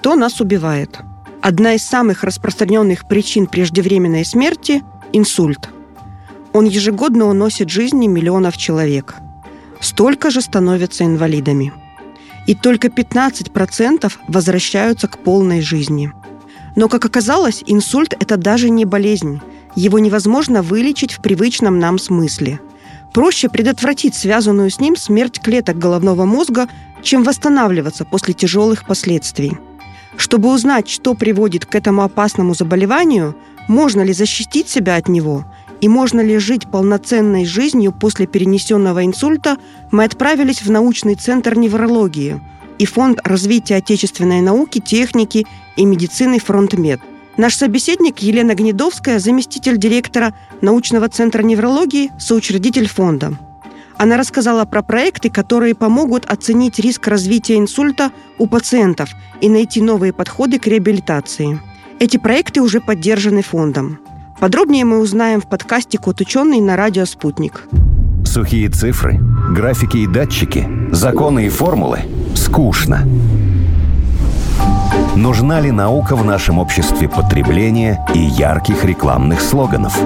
Что нас убивает? Одна из самых распространенных причин преждевременной смерти – инсульт. Он ежегодно уносит жизни миллионов человек. Столько же становятся инвалидами. И только 15% возвращаются к полной жизни. Но, как оказалось, инсульт – это даже не болезнь. Его невозможно вылечить в привычном нам смысле. Проще предотвратить связанную с ним смерть клеток головного мозга, чем восстанавливаться после тяжелых последствий. Чтобы узнать, что приводит к этому опасному заболеванию, можно ли защитить себя от него и можно ли жить полноценной жизнью после перенесенного инсульта, мы отправились в научный центр неврологии и Фонд развития отечественной науки, техники и медицины «Фронтмед», Наш собеседник Елена Гнедовская, заместитель директора научного центра неврологии, соучредитель фонда. Она рассказала про проекты, которые помогут оценить риск развития инсульта у пациентов и найти новые подходы к реабилитации. Эти проекты уже поддержаны фондом. Подробнее мы узнаем в подкасте «Кот ученый» на радио «Спутник». Сухие цифры, графики и датчики, законы и формулы – скучно. Нужна ли наука в нашем обществе потребления и ярких рекламных слоганов?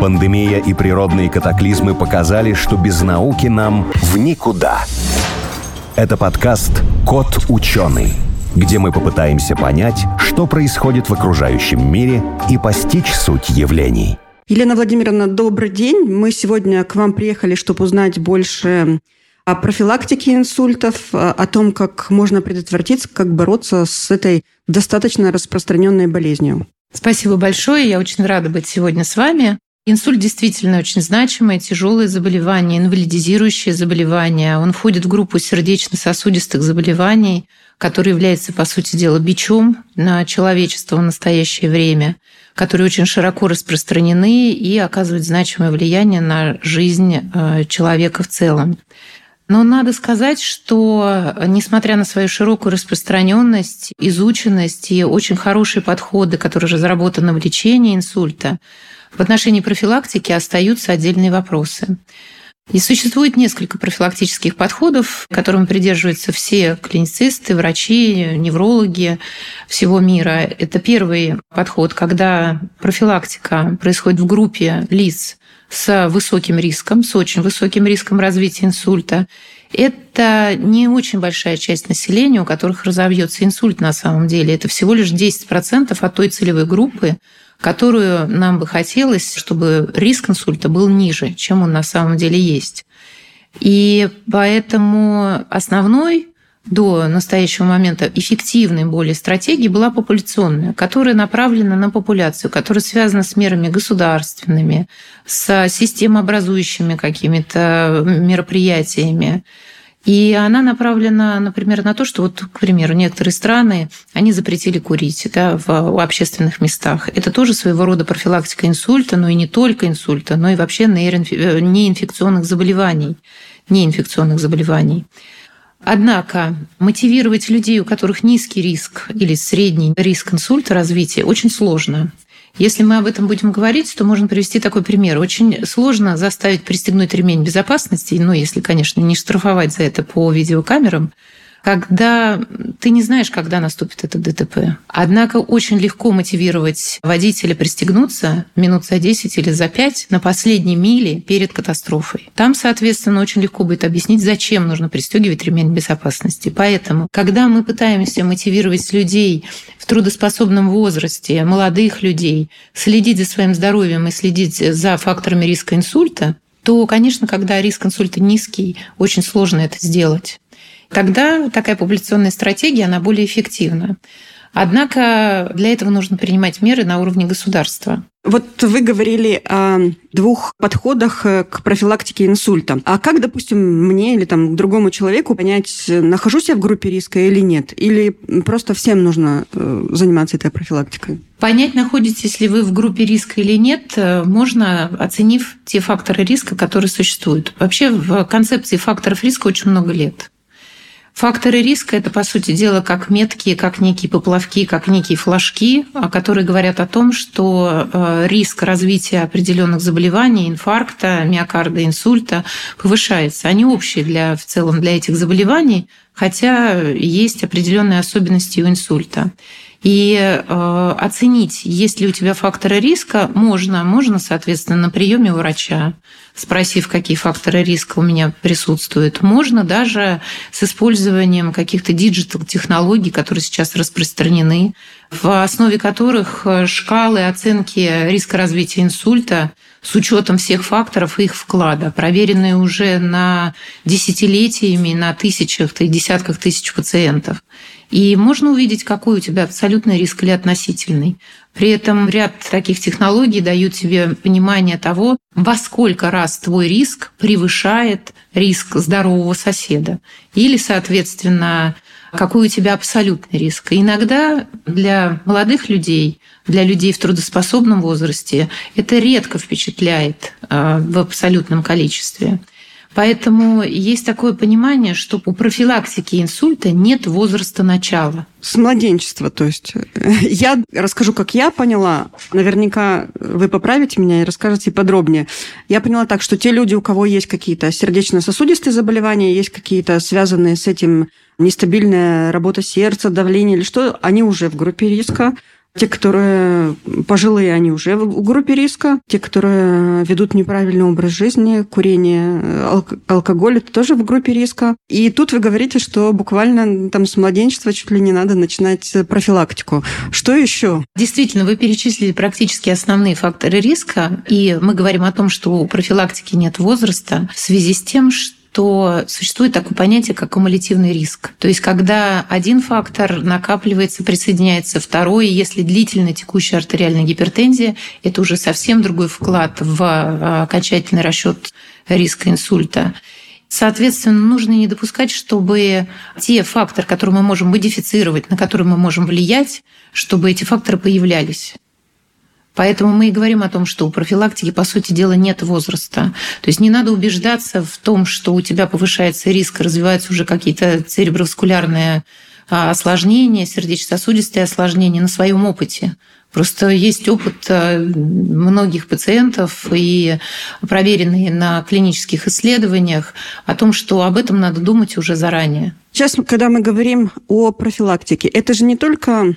Пандемия и природные катаклизмы показали, что без науки нам в никуда. Это подкаст «Кот ученый», где мы попытаемся понять, что происходит в окружающем мире и постичь суть явлений. Елена Владимировна, добрый день. Мы сегодня к вам приехали, чтобы узнать больше о профилактике инсультов, о том, как можно предотвратить, как бороться с этой достаточно распространенной болезнью. Спасибо большое. Я очень рада быть сегодня с вами. Инсульт действительно очень значимое, тяжелое заболевание, инвалидизирующее заболевание. Он входит в группу сердечно-сосудистых заболеваний, который является, по сути дела, бичом на человечество в настоящее время, которые очень широко распространены и оказывают значимое влияние на жизнь э, человека в целом. Но надо сказать, что несмотря на свою широкую распространенность, изученность и очень хорошие подходы, которые разработаны в лечении инсульта, в отношении профилактики остаются отдельные вопросы. И существует несколько профилактических подходов, которым придерживаются все клиницисты, врачи, неврологи всего мира. Это первый подход, когда профилактика происходит в группе лиц, с высоким риском, с очень высоким риском развития инсульта. Это не очень большая часть населения, у которых разовьется инсульт на самом деле. Это всего лишь 10% от той целевой группы, которую нам бы хотелось, чтобы риск инсульта был ниже, чем он на самом деле есть. И поэтому основной до настоящего момента эффективной более стратегии была популяционная, которая направлена на популяцию, которая связана с мерами государственными, с системообразующими какими-то мероприятиями. И она направлена, например, на то, что вот, к примеру, некоторые страны, они запретили курить да, в общественных местах. Это тоже своего рода профилактика инсульта, но и не только инсульта, но и вообще неинфекционных заболеваний. Неинфекционных заболеваний. Однако мотивировать людей, у которых низкий риск или средний риск инсульта развития, очень сложно. Если мы об этом будем говорить, то можно привести такой пример. Очень сложно заставить пристегнуть ремень безопасности, ну, если, конечно, не штрафовать за это по видеокамерам, когда ты не знаешь, когда наступит это ДТП. Однако очень легко мотивировать водителя пристегнуться минут за 10 или за 5 на последней миле перед катастрофой. Там, соответственно, очень легко будет объяснить, зачем нужно пристегивать ремень безопасности. Поэтому, когда мы пытаемся мотивировать людей в трудоспособном возрасте, молодых людей, следить за своим здоровьем и следить за факторами риска инсульта, то, конечно, когда риск инсульта низкий, очень сложно это сделать тогда такая популяционная стратегия, она более эффективна. Однако для этого нужно принимать меры на уровне государства. Вот вы говорили о двух подходах э, к профилактике инсульта. А как, допустим, мне или там другому человеку понять, нахожусь я в группе риска или нет? Или просто всем нужно э, заниматься этой профилактикой? Понять, находитесь ли вы в группе риска или нет, э, можно, оценив те факторы риска, которые существуют. Вообще в концепции факторов риска очень много лет. Факторы риска – это, по сути дела, как метки, как некие поплавки, как некие флажки, которые говорят о том, что э, риск развития определенных заболеваний, инфаркта, миокарда, инсульта повышается. Они общие для, в целом для этих заболеваний, хотя есть определенные особенности у инсульта. И э, оценить, есть ли у тебя факторы риска, можно. Можно, соответственно, на приеме у врача, спросив, какие факторы риска у меня присутствуют. Можно даже с использованием каких-то диджитал-технологий, которые сейчас распространены, в основе которых э, шкалы оценки риска развития инсульта с учетом всех факторов и их вклада, проверенные уже на десятилетиями, на тысячах и десятках тысяч пациентов. И можно увидеть, какой у тебя абсолютный риск или относительный. При этом ряд таких технологий дают тебе понимание того, во сколько раз твой риск превышает риск здорового соседа. Или, соответственно, какой у тебя абсолютный риск. Иногда для молодых людей, для людей в трудоспособном возрасте это редко впечатляет а, в абсолютном количестве. Поэтому есть такое понимание, что у профилактики инсульта нет возраста начала. С младенчества, то есть. Я расскажу, как я поняла. Наверняка вы поправите меня и расскажете подробнее. Я поняла так, что те люди, у кого есть какие-то сердечно-сосудистые заболевания, есть какие-то связанные с этим нестабильная работа сердца, давление или что, они уже в группе риска. Те, которые пожилые, они уже в группе риска. Те, которые ведут неправильный образ жизни, курение, алк- алкоголь, это тоже в группе риска. И тут вы говорите, что буквально там с младенчества чуть ли не надо начинать профилактику. Что еще? Действительно, вы перечислили практически основные факторы риска, и мы говорим о том, что у профилактики нет возраста в связи с тем, что что существует такое понятие, как кумулятивный риск. То есть, когда один фактор накапливается, присоединяется второй, если длительная текущая артериальная гипертензия, это уже совсем другой вклад в а, окончательный расчет риска инсульта. Соответственно, нужно не допускать, чтобы те факторы, которые мы можем модифицировать, на которые мы можем влиять, чтобы эти факторы появлялись. Поэтому мы и говорим о том, что у профилактики, по сути дела, нет возраста. То есть не надо убеждаться в том, что у тебя повышается риск, развиваются уже какие-то цереброваскулярные а, осложнения, сердечно-сосудистые осложнения на своем опыте. Просто есть опыт а, многих пациентов и проверенный на клинических исследованиях о том, что об этом надо думать уже заранее. Сейчас, когда мы говорим о профилактике, это же не только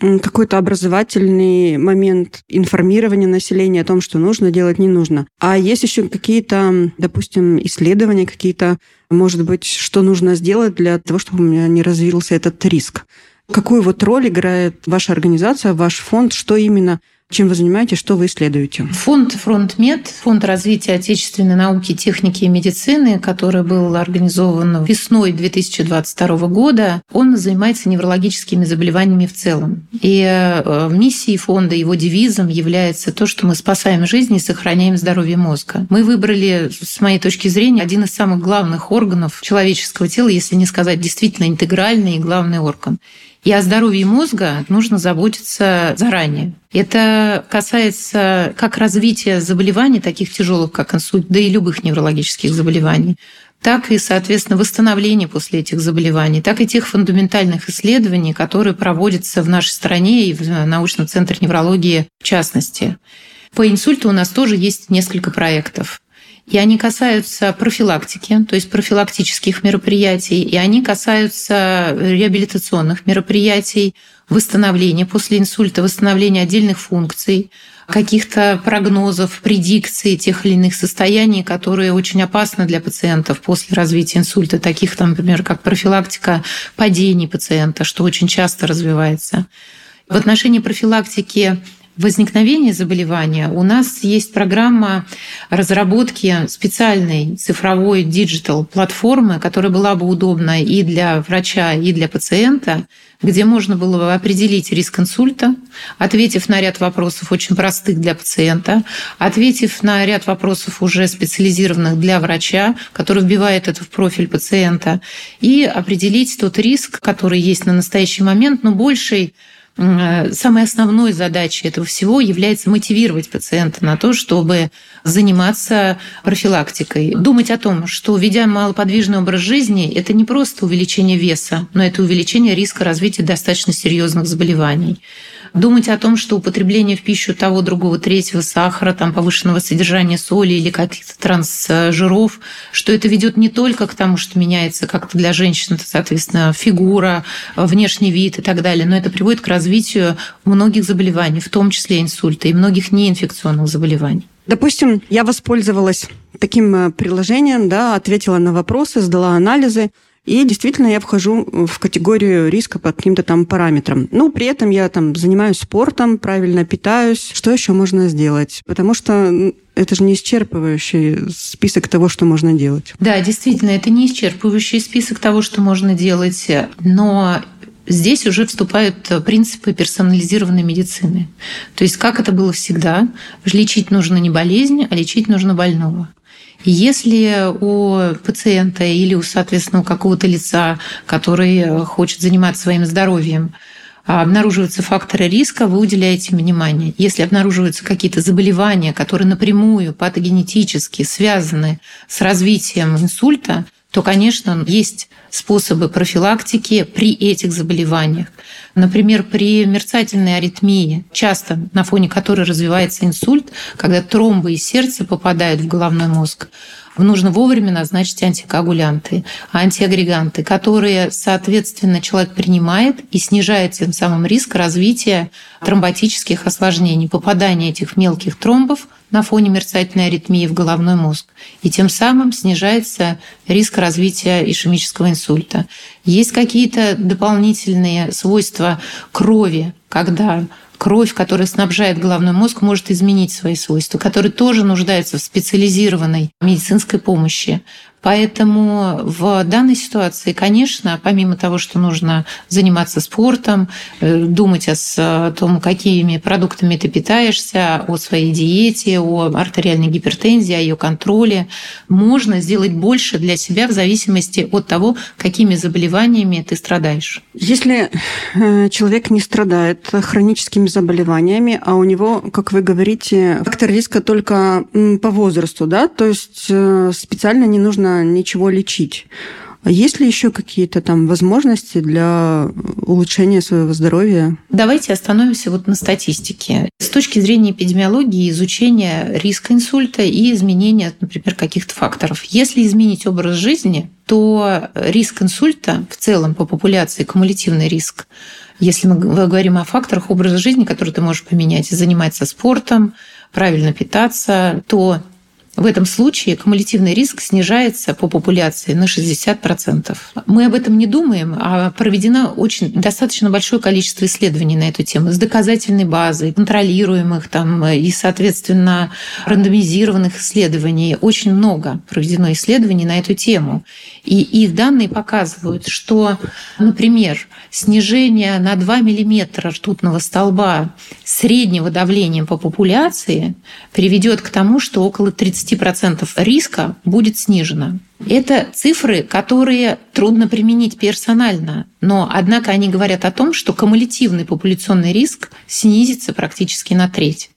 какой-то образовательный момент информирования населения о том, что нужно делать, не нужно. А есть еще какие-то, допустим, исследования, какие-то, может быть, что нужно сделать для того, чтобы у меня не развился этот риск. Какую вот роль играет ваша организация, ваш фонд, что именно чем вы занимаетесь, что вы исследуете? Фонд «Фронтмед», фонд развития отечественной науки, техники и медицины, который был организован весной 2022 года, он занимается неврологическими заболеваниями в целом. И э, миссией фонда, его девизом является то, что мы спасаем жизни и сохраняем здоровье мозга. Мы выбрали, с моей точки зрения, один из самых главных органов человеческого тела, если не сказать действительно интегральный и главный орган. И о здоровье мозга нужно заботиться заранее. Это касается как развития заболеваний, таких тяжелых, как инсульт, да и любых неврологических заболеваний, так и, соответственно, восстановления после этих заболеваний, так и тех фундаментальных исследований, которые проводятся в нашей стране и в научном центре неврологии в частности. По инсульту у нас тоже есть несколько проектов. И они касаются профилактики, то есть профилактических мероприятий, и они касаются реабилитационных мероприятий, восстановления после инсульта, восстановления отдельных функций, каких-то прогнозов, предикций тех или иных состояний, которые очень опасны для пациентов после развития инсульта, таких, там, например, как профилактика падений пациента, что очень часто развивается. В отношении профилактики возникновения заболевания у нас есть программа разработки специальной цифровой digital платформы, которая была бы удобна и для врача, и для пациента, где можно было бы определить риск инсульта, ответив на ряд вопросов очень простых для пациента, ответив на ряд вопросов уже специализированных для врача, который вбивает это в профиль пациента, и определить тот риск, который есть на настоящий момент, но больший самой основной задачей этого всего является мотивировать пациента на то, чтобы заниматься профилактикой. Думать о том, что ведя малоподвижный образ жизни, это не просто увеличение веса, но это увеличение риска развития достаточно серьезных заболеваний думать о том, что употребление в пищу того, другого, третьего сахара, там, повышенного содержания соли или каких-то трансжиров, что это ведет не только к тому, что меняется как-то для женщин, соответственно, фигура, внешний вид и так далее, но это приводит к развитию многих заболеваний, в том числе инсульта и многих неинфекционных заболеваний. Допустим, я воспользовалась таким э, приложением, да, ответила на вопросы, сдала анализы, и действительно я вхожу в категорию риска по каким-то там параметрам. Ну, при этом я там занимаюсь спортом, правильно питаюсь. Что еще можно сделать? Потому что это же не исчерпывающий список того, что можно делать. Да, действительно, это не исчерпывающий список того, что можно делать, но здесь уже вступают принципы персонализированной медицины. То есть, как это было всегда, лечить нужно не болезнь, а лечить нужно больного. Если у пациента или, у, соответственно, у какого-то лица, который хочет заниматься своим здоровьем, обнаруживаются факторы риска, вы уделяете внимание. Если обнаруживаются какие-то заболевания, которые напрямую патогенетически связаны с развитием инсульта, то, конечно, есть способы профилактики при этих заболеваниях. Например, при мерцательной аритмии, часто на фоне которой развивается инсульт, когда тромбы из сердца попадают в головной мозг, нужно вовремя назначить антикоагулянты, антиагреганты, которые, соответственно, человек принимает и снижает тем самым риск развития тромботических осложнений, попадания этих мелких тромбов на фоне мерцательной аритмии в головной мозг. И тем самым снижается риск развития ишемического инсульта. Есть какие-то дополнительные свойства крови, когда кровь, которая снабжает головной мозг, может изменить свои свойства, который тоже нуждается в специализированной медицинской помощи. Поэтому в данной ситуации, конечно, помимо того, что нужно заниматься спортом, э, думать о том, какими продуктами ты питаешься, о своей диете, о артериальной гипертензии, о ее контроле, можно сделать больше для себя в зависимости от того, какими заболеваниями ты страдаешь. Если э, человек не страдает хроническими заболеваниями, а у него, как вы говорите, фактор риска только по возрасту, да, то есть э, специально не нужно ничего лечить. Есть ли еще какие-то там возможности для улучшения своего здоровья? Давайте остановимся вот на статистике. С точки зрения эпидемиологии, изучения риска инсульта и изменения, например, каких-то факторов. Если изменить образ жизни, то риск инсульта в целом по популяции, кумулятивный риск, если мы говорим о факторах образа жизни, которые ты можешь поменять, заниматься спортом, правильно питаться, то в этом случае кумулятивный риск снижается по популяции на 60%. Мы об этом не думаем, а проведено очень достаточно большое количество исследований на эту тему с доказательной базой, контролируемых там, и, соответственно, рандомизированных исследований. Очень много проведено исследований на эту тему. И их данные показывают, что, например, снижение на 2 мм ртутного столба среднего давления по популяции приведет к тому, что около 30% риска будет снижено. Это цифры, которые трудно применить персонально, но однако они говорят о том, что кумулятивный популяционный риск снизится практически на треть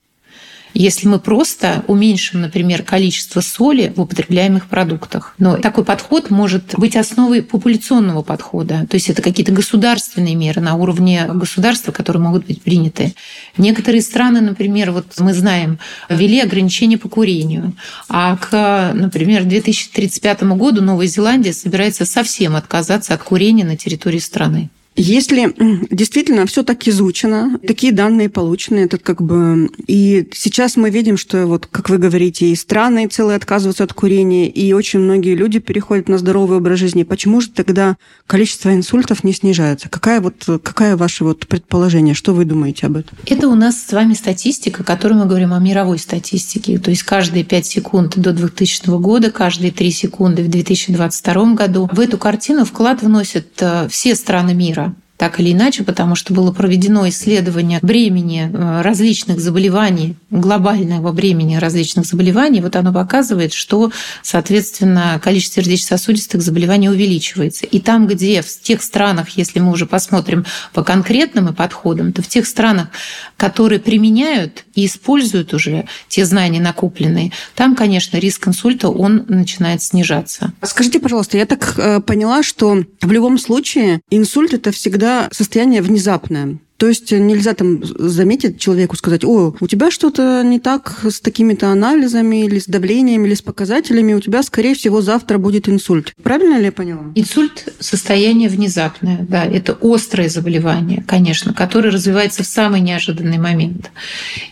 если мы просто уменьшим, например, количество соли в употребляемых продуктах. Но такой подход может быть основой популяционного подхода. То есть это какие-то государственные меры на уровне государства, которые могут быть приняты. Некоторые страны, например, вот мы знаем, ввели ограничения по курению. А к, например, 2035 году Новая Зеландия собирается совсем отказаться от курения на территории страны. Если действительно все так изучено, такие данные получены, этот как бы... И сейчас мы видим, что вот, как вы говорите, и страны целые отказываются от курения, и очень многие люди переходят на здоровый образ жизни. Почему же тогда количество инсультов не снижается? Какая вот, какая ваше вот предположение? Что вы думаете об этом? Это у нас с вами статистика, о которой мы говорим о мировой статистике. То есть каждые 5 секунд до 2000 года, каждые 3 секунды в 2022 году. В эту картину вклад вносят э, все страны мира так или иначе, потому что было проведено исследование бремени э, различных заболеваний, глобального бремени различных заболеваний. Вот оно показывает, что, соответственно, количество сердечно-сосудистых заболеваний увеличивается. И там, где в тех странах, если мы уже посмотрим по конкретным подходам, то в тех странах, которые применяют и используют уже те знания накопленные, там, конечно, риск инсульта, он начинает снижаться. Скажите, пожалуйста, я так э, поняла, что в любом случае инсульт – это всегда всегда состояние внезапное. То есть нельзя там заметить человеку, сказать, о, у тебя что-то не так с такими-то анализами или с давлением, или с показателями, у тебя, скорее всего, завтра будет инсульт. Правильно ли я поняла? Инсульт – состояние внезапное, да, это острое заболевание, конечно, которое развивается в самый неожиданный момент.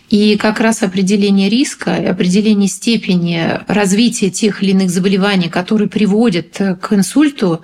И как раз определение риска, определение степени развития тех или иных заболеваний, которые приводят к инсульту,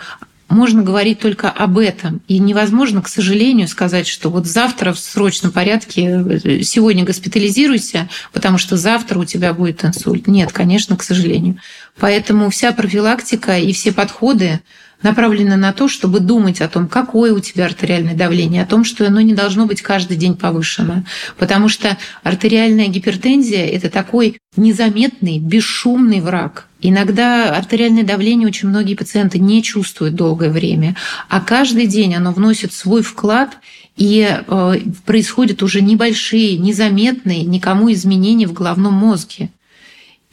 можно говорить только об этом. И невозможно, к сожалению, сказать, что вот завтра в срочном порядке э, сегодня госпитализируйся, потому что завтра у тебя будет инсульт. Нет, конечно, к сожалению. Поэтому вся профилактика и все подходы направлены на то, чтобы думать о том, какое у тебя артериальное давление, о том, что оно не должно быть каждый день повышено. Потому что артериальная гипертензия – это такой незаметный, бесшумный враг. Иногда артериальное давление очень многие пациенты не чувствуют долгое время, а каждый день оно вносит свой вклад и э, происходят уже небольшие, незаметные никому изменения в головном мозге.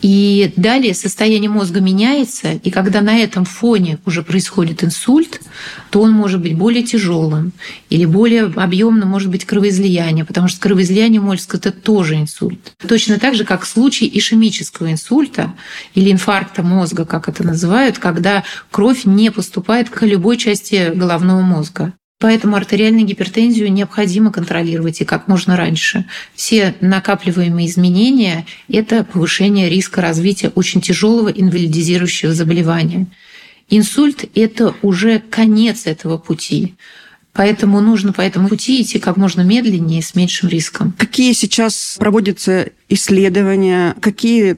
И далее состояние мозга меняется, и когда на этом фоне уже происходит инсульт, то он может быть более тяжелым или более объемным может быть кровоизлияние, потому что кровоизлияние мозга это тоже инсульт. Точно так же, как в случае ишемического инсульта или инфаркта мозга, как это называют, когда кровь не поступает к любой части головного мозга. Поэтому артериальную гипертензию необходимо контролировать и как можно раньше. Все накапливаемые изменения – это повышение риска развития очень тяжелого инвалидизирующего заболевания. Инсульт – это уже конец этого пути. Поэтому нужно по этому пути идти как можно медленнее, с меньшим риском. Какие сейчас проводятся исследования, какие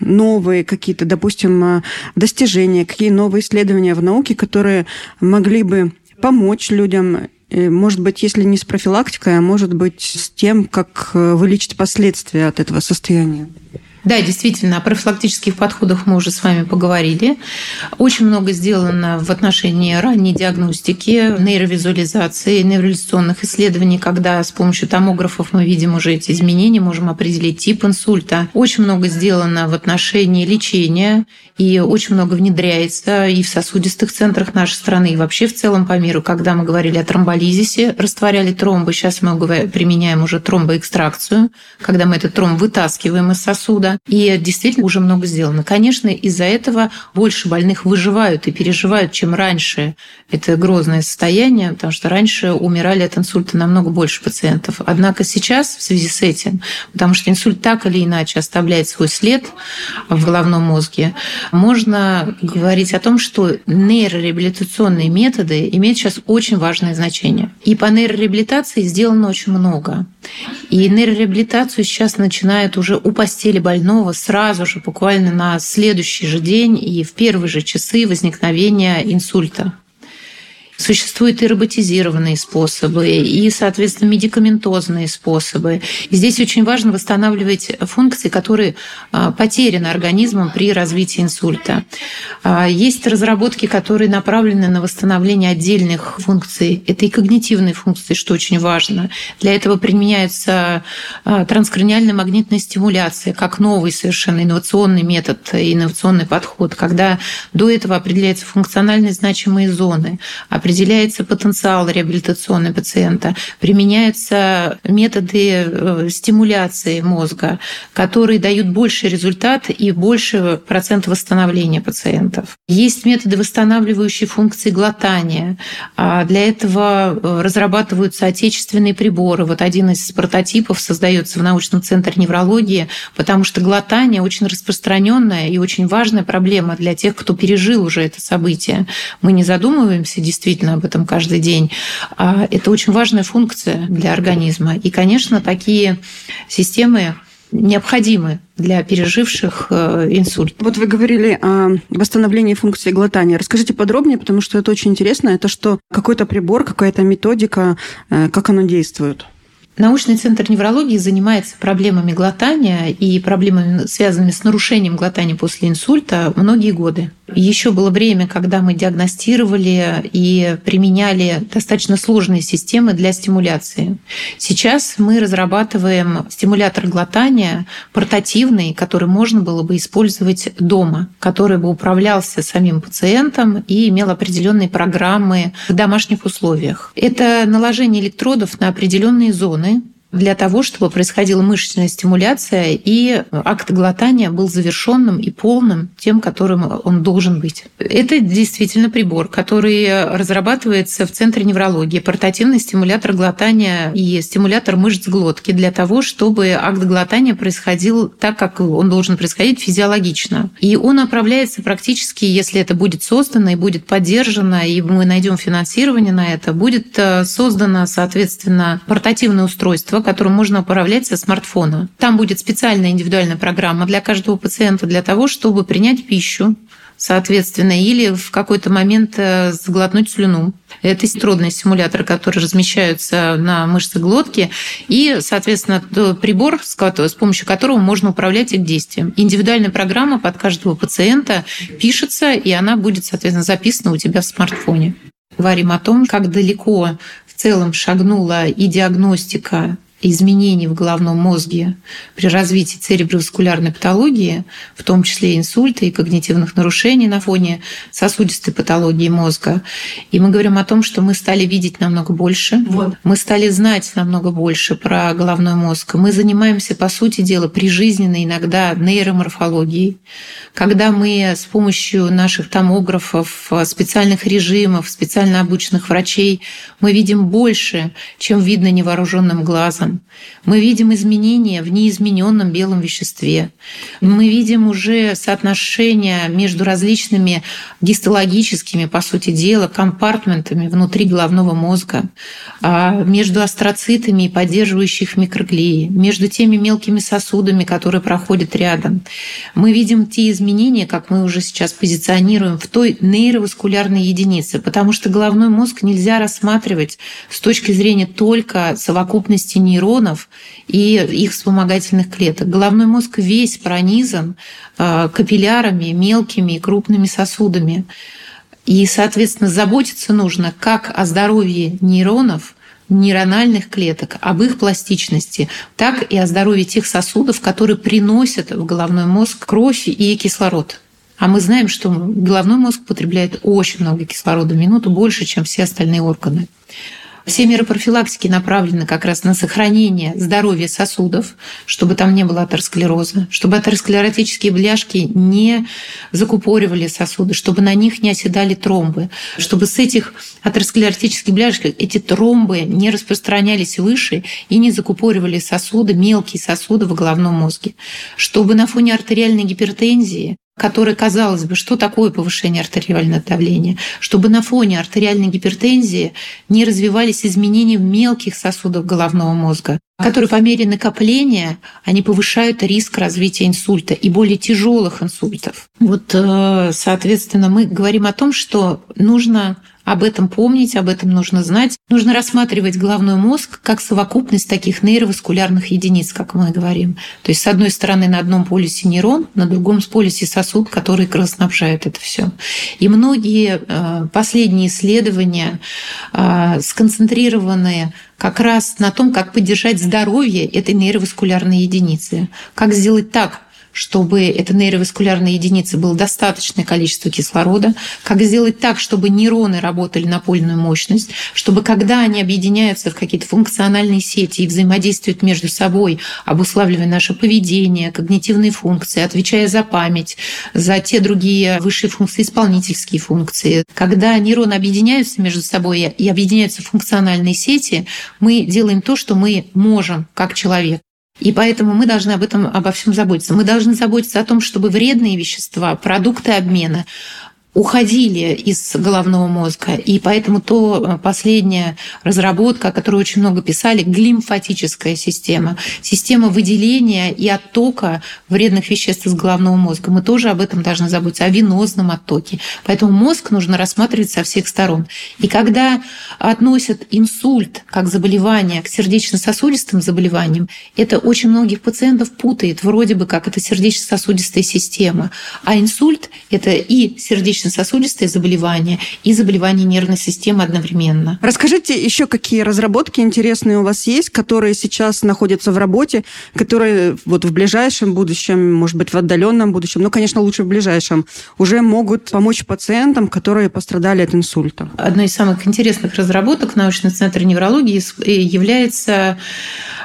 новые какие-то, допустим, достижения, какие новые исследования в науке, которые могли бы помочь людям, может быть, если не с профилактикой, а может быть с тем, как э, вылечить последствия от этого состояния. Да, действительно, о профилактических подходах мы уже с вами поговорили. Очень много сделано в отношении ранней диагностики, нейровизуализации, нейролизационных исследований, когда с помощью томографов мы видим уже эти изменения, можем определить тип инсульта. Очень много сделано в отношении лечения, и очень много внедряется и в сосудистых центрах нашей страны, и вообще в целом по миру. Когда мы говорили о тромболизисе, растворяли тромбы, сейчас мы применяем уже тромбоэкстракцию, когда мы этот тромб вытаскиваем из сосуда, года. И действительно уже много сделано. Конечно, из-за этого больше больных выживают и переживают, чем раньше. Это грозное состояние, потому что раньше умирали от инсульта намного больше пациентов. Однако сейчас в связи с этим, потому что инсульт так или иначе оставляет свой след в головном мозге, можно говорить о том, что нейрореабилитационные методы имеют сейчас очень важное значение. И по нейрореабилитации сделано очень много. И нейрореабилитацию сейчас начинают уже у постели больных больного сразу же, буквально на следующий же день и в первые же часы возникновения инсульта. Существуют и роботизированные способы, и, соответственно, медикаментозные способы. И здесь очень важно восстанавливать функции, которые а, потеряны организмом при развитии инсульта. А, есть разработки, которые направлены на восстановление отдельных функций. Это и когнитивные функции, что очень важно. Для этого применяется а, транскраниальная магнитная стимуляция как новый совершенно инновационный метод, инновационный подход, когда до этого определяются функционально значимые зоны, определяется потенциал реабилитационного пациента, применяются методы э, стимуляции мозга, которые дают больше результат и больше процент восстановления пациентов. Есть методы, восстанавливающие функции глотания. А для этого э, разрабатываются отечественные приборы. Вот один из прототипов создается в научном центре неврологии, потому что глотание очень распространенная и очень важная проблема для тех, кто пережил уже это событие. Мы не задумываемся действительно действительно об этом каждый день. А это очень важная функция для организма. И, конечно, такие системы необходимы для переживших э, инсульт. Вот вы говорили о восстановлении функции глотания. Расскажите подробнее, потому что это очень интересно. Это что, какой-то прибор, какая-то методика, э, как оно действует? Научный центр неврологии занимается проблемами глотания и проблемами, связанными с нарушением глотания после инсульта, многие годы. Еще было время, когда мы диагностировали и применяли достаточно сложные системы для стимуляции. Сейчас мы разрабатываем стимулятор глотания портативный, который можно было бы использовать дома, который бы управлялся самим пациентом и имел определенные программы в домашних условиях. Это наложение электродов на определенные зоны, né? Для того, чтобы происходила мышечная стимуляция и акт глотания был завершенным и полным тем, которым он должен быть. Это действительно прибор, который разрабатывается в Центре неврологии, портативный стимулятор глотания и стимулятор мышц глотки для того, чтобы акт глотания происходил так, как он должен происходить физиологично. И он направляется практически, если это будет создано и будет поддержано, и мы найдем финансирование на это, будет э, создано, соответственно, портативное устройство, устройство, которым можно управлять со смартфона. Там будет специальная индивидуальная программа для каждого пациента для того, чтобы принять пищу, соответственно, или в какой-то момент э, сглотнуть слюну. Это электродные симуляторы, которые размещаются на мышце глотки, и, соответственно, прибор, с помощью которого можно управлять их действием. Индивидуальная программа под каждого пациента пишется, и она будет, соответственно, записана у тебя в смартфоне. Говорим о том, как далеко в целом шагнула и диагностика изменений в головном мозге при развитии цереброваскулярной патологии, в том числе инсульта и когнитивных нарушений на фоне сосудистой патологии мозга. И мы говорим о том, что мы стали видеть намного больше, вот. мы стали знать намного больше про головной мозг. Мы занимаемся, по сути дела, прижизненной иногда нейроморфологией, когда мы с помощью наших томографов, специальных режимов, специально обученных врачей, мы видим больше, чем видно невооруженным глазом белом. Мы видим изменения в неизмененном белом веществе. Мы видим уже соотношение между различными гистологическими, по сути дела, компартментами внутри головного мозга, а, между астроцитами и поддерживающих микроглии, между теми мелкими сосудами, которые проходят рядом. Мы видим те изменения, как мы уже сейчас позиционируем, в той нейроваскулярной единице, потому что головной мозг нельзя рассматривать с точки зрения только совокупности нейронов, нейронов и их вспомогательных клеток. Головной мозг весь пронизан э, капиллярами, мелкими и крупными сосудами. И, соответственно, заботиться нужно как о здоровье нейронов, нейрональных клеток, об их пластичности, так и о здоровье тех сосудов, которые приносят в головной мозг кровь и кислород. А мы знаем, что головной мозг потребляет очень много кислорода в минуту, больше, чем все остальные органы. Все меры профилактики направлены как раз на сохранение здоровья сосудов, чтобы там не было атеросклероза, чтобы атеросклеротические бляшки не закупоривали сосуды, чтобы на них не оседали тромбы, чтобы с этих атеросклеротических бляшек эти тромбы не распространялись выше и не закупоривали сосуды, мелкие сосуды в головном мозге, чтобы на фоне артериальной гипертензии который, казалось бы, что такое повышение артериального давления, чтобы на фоне артериальной гипертензии не развивались изменения в мелких сосудах головного мозга, которые по мере накопления они повышают риск развития инсульта и более тяжелых инсультов. Вот, э, соответственно, мы говорим о том, что нужно об этом помнить, об этом нужно знать. Нужно рассматривать головной мозг как совокупность таких нейроваскулярных единиц, как мы говорим. То есть, с одной стороны, на одном полюсе нейрон, на другом полюсе сосуд, который кровоснабжает это все. И многие э, последние исследования э, сконцентрированы как раз на том, как поддержать здоровье этой нейроваскулярной единицы. Как сделать так, чтобы эта нейроваскулярная единица было достаточное количество кислорода, как сделать так, чтобы нейроны работали на полную мощность, чтобы когда они объединяются в какие-то функциональные сети и взаимодействуют между собой, обуславливая наше поведение, когнитивные функции, отвечая за память, за те другие высшие функции, исполнительские функции. Когда нейроны объединяются между собой и объединяются функциональные сети, мы делаем то, что мы можем как человек. И поэтому мы должны об этом, обо всем заботиться. Мы должны заботиться о том, чтобы вредные вещества, продукты обмена уходили из головного мозга. И поэтому то э, последняя разработка, о которой очень много писали, глимфатическая система, система выделения и оттока вредных веществ из головного мозга. Мы тоже об этом должны заботиться, о венозном оттоке. Поэтому мозг нужно рассматривать со всех сторон. И когда относят инсульт как заболевание к сердечно-сосудистым заболеваниям, это очень многих пациентов путает. Вроде бы как это сердечно-сосудистая система. А инсульт – это и сердечно сердечно-сосудистые заболевания и заболевания нервной системы одновременно. Расскажите еще, какие разработки интересные у вас есть, которые сейчас находятся в работе, которые вот в ближайшем будущем, может быть, в отдаленном будущем, ну, конечно, лучше в ближайшем, уже могут помочь пациентам, которые пострадали от инсульта? Одной из самых интересных разработок научного центра неврологии является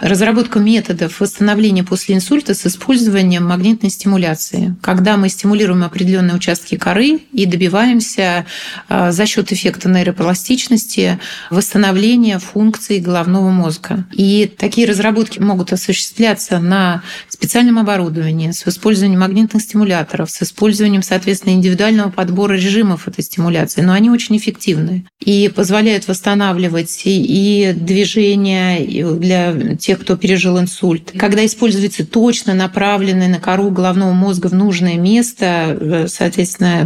разработка методов восстановления после инсульта с использованием магнитной стимуляции. Когда мы стимулируем определенные участки коры и добиваемся а, за счет эффекта нейропластичности восстановления функций головного мозга. И такие разработки могут осуществляться на специальном оборудовании с использованием магнитных стимуляторов, с использованием, соответственно, индивидуального подбора режимов этой стимуляции. Но они очень эффективны и позволяют восстанавливать и движение для тех, кто пережил инсульт. Когда используется точно направленный на кору головного мозга в нужное место, э, соответственно,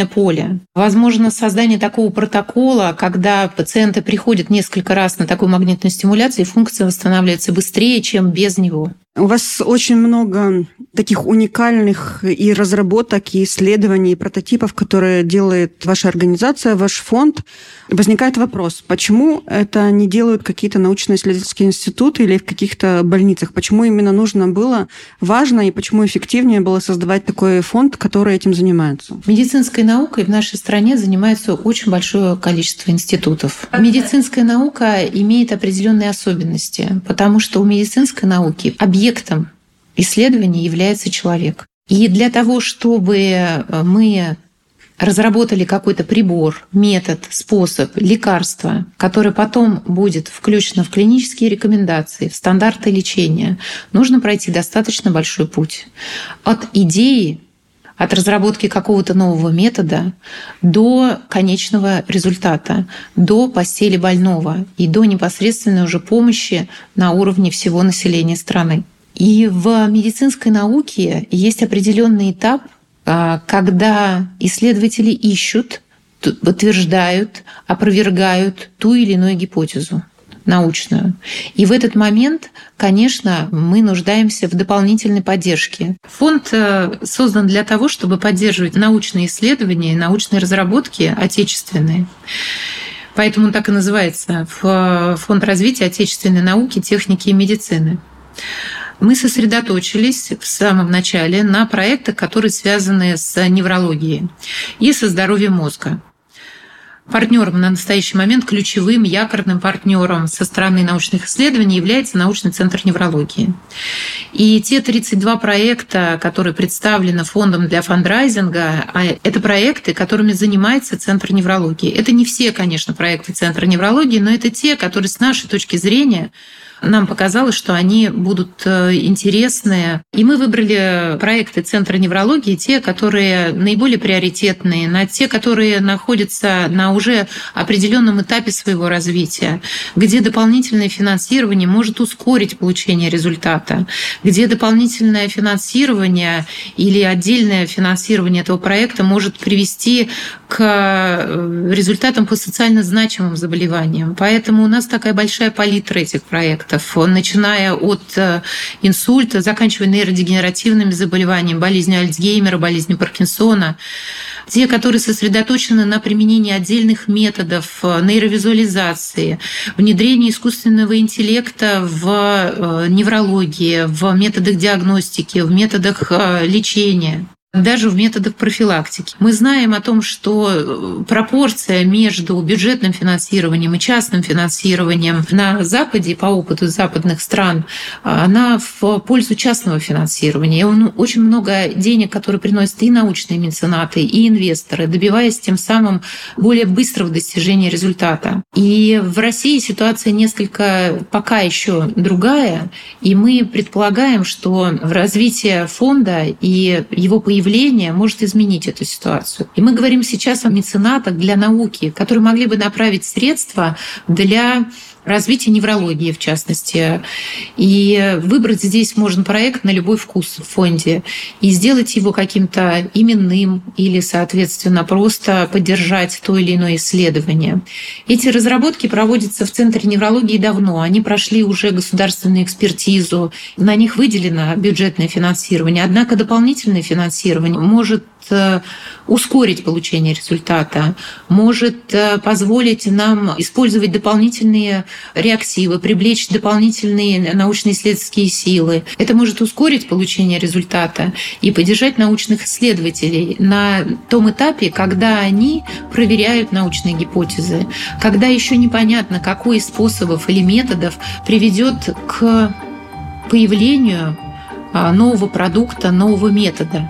магнитное поле. Возможно, создание такого протокола, когда пациенты приходят несколько раз на такую магнитную стимуляцию, и функция восстанавливается быстрее, чем без него. У вас очень много таких уникальных и разработок, и исследований, и прототипов, которые делает ваша организация, ваш фонд. Возникает вопрос, почему это не делают какие-то научно-исследовательские институты или в каких-то больницах? Почему именно нужно было, важно и почему эффективнее было создавать такой фонд, который этим занимается? Медицинской наукой в нашей стране занимается очень большое количество институтов. Медицинская наука имеет определенные особенности, потому что у медицинской науки объект объектом исследования является человек. И для того, чтобы э, мы разработали какой-то прибор, метод, способ, лекарство, которое потом будет включено в клинические рекомендации, в стандарты лечения, нужно пройти достаточно большой путь. От идеи от разработки какого-то нового метода до конечного результата, до постели больного и до непосредственной уже помощи на уровне всего населения страны. И в медицинской науке есть определенный этап, а, когда исследователи ищут, подтверждают, опровергают ту или иную гипотезу научную. И в этот момент, конечно, мы нуждаемся в дополнительной поддержке. Фонд э, создан для того, чтобы поддерживать научные исследования, научные разработки отечественные. Поэтому он так и называется Фонд развития отечественной науки, техники и медицины мы сосредоточились в самом начале на проектах, которые связаны с неврологией и со здоровьем мозга. Партнером на настоящий момент, ключевым якорным партнером со стороны научных исследований является научный центр неврологии. И те 32 проекта, которые представлены фондом для фандрайзинга, а это проекты, которыми занимается Центр неврологии. Это не все, конечно, проекты Центра неврологии, но это те, которые с нашей точки зрения нам показалось, что они будут э, интересные. И мы выбрали проекты Центра неврологии, те, которые наиболее приоритетные, на те, которые находятся на уже определенном этапе своего развития, где дополнительное финансирование может ускорить получение результата, где дополнительное финансирование или отдельное финансирование этого проекта может привести к э, результатам по социально значимым заболеваниям. Поэтому у нас такая большая палитра этих проектов, начиная от э, инсульта, заканчивая нейродегенеративными заболеваниями, болезнью Альцгеймера, болезнью Паркинсона, те, которые сосредоточены на применении отдельных методов э, нейровизуализации, внедрении искусственного интеллекта в неврологии, в методах диагностики, в методах лечения даже в методах профилактики. Мы знаем о том, что э, пропорция между бюджетным финансированием и частным финансированием на Западе, по опыту западных стран, она в пользу частного финансирования. И он очень много денег, которые приносят и научные меценаты, и инвесторы, добиваясь тем самым более быстрого достижения результата. И в России ситуация несколько пока еще другая, и мы предполагаем, что в развитии фонда и его появление появление может изменить эту ситуацию. И мы говорим сейчас о меценатах для науки, которые могли бы направить средства для развития неврологии, в частности. И выбрать здесь можно проект на любой вкус в фонде и сделать его каким-то именным или, соответственно, просто поддержать то или иное исследование. Эти разработки проводятся в Центре неврологии давно. Они прошли уже государственную экспертизу, на них выделено бюджетное финансирование. Однако дополнительное финансирование может ускорить получение результата, может э, позволить нам использовать дополнительные реактивы, привлечь дополнительные научно-исследовательские силы. Это может ускорить получение результата и поддержать научных исследователей на том этапе, когда они проверяют научные гипотезы, когда еще непонятно, какой из способов или методов приведет к появлению а, нового продукта, нового метода.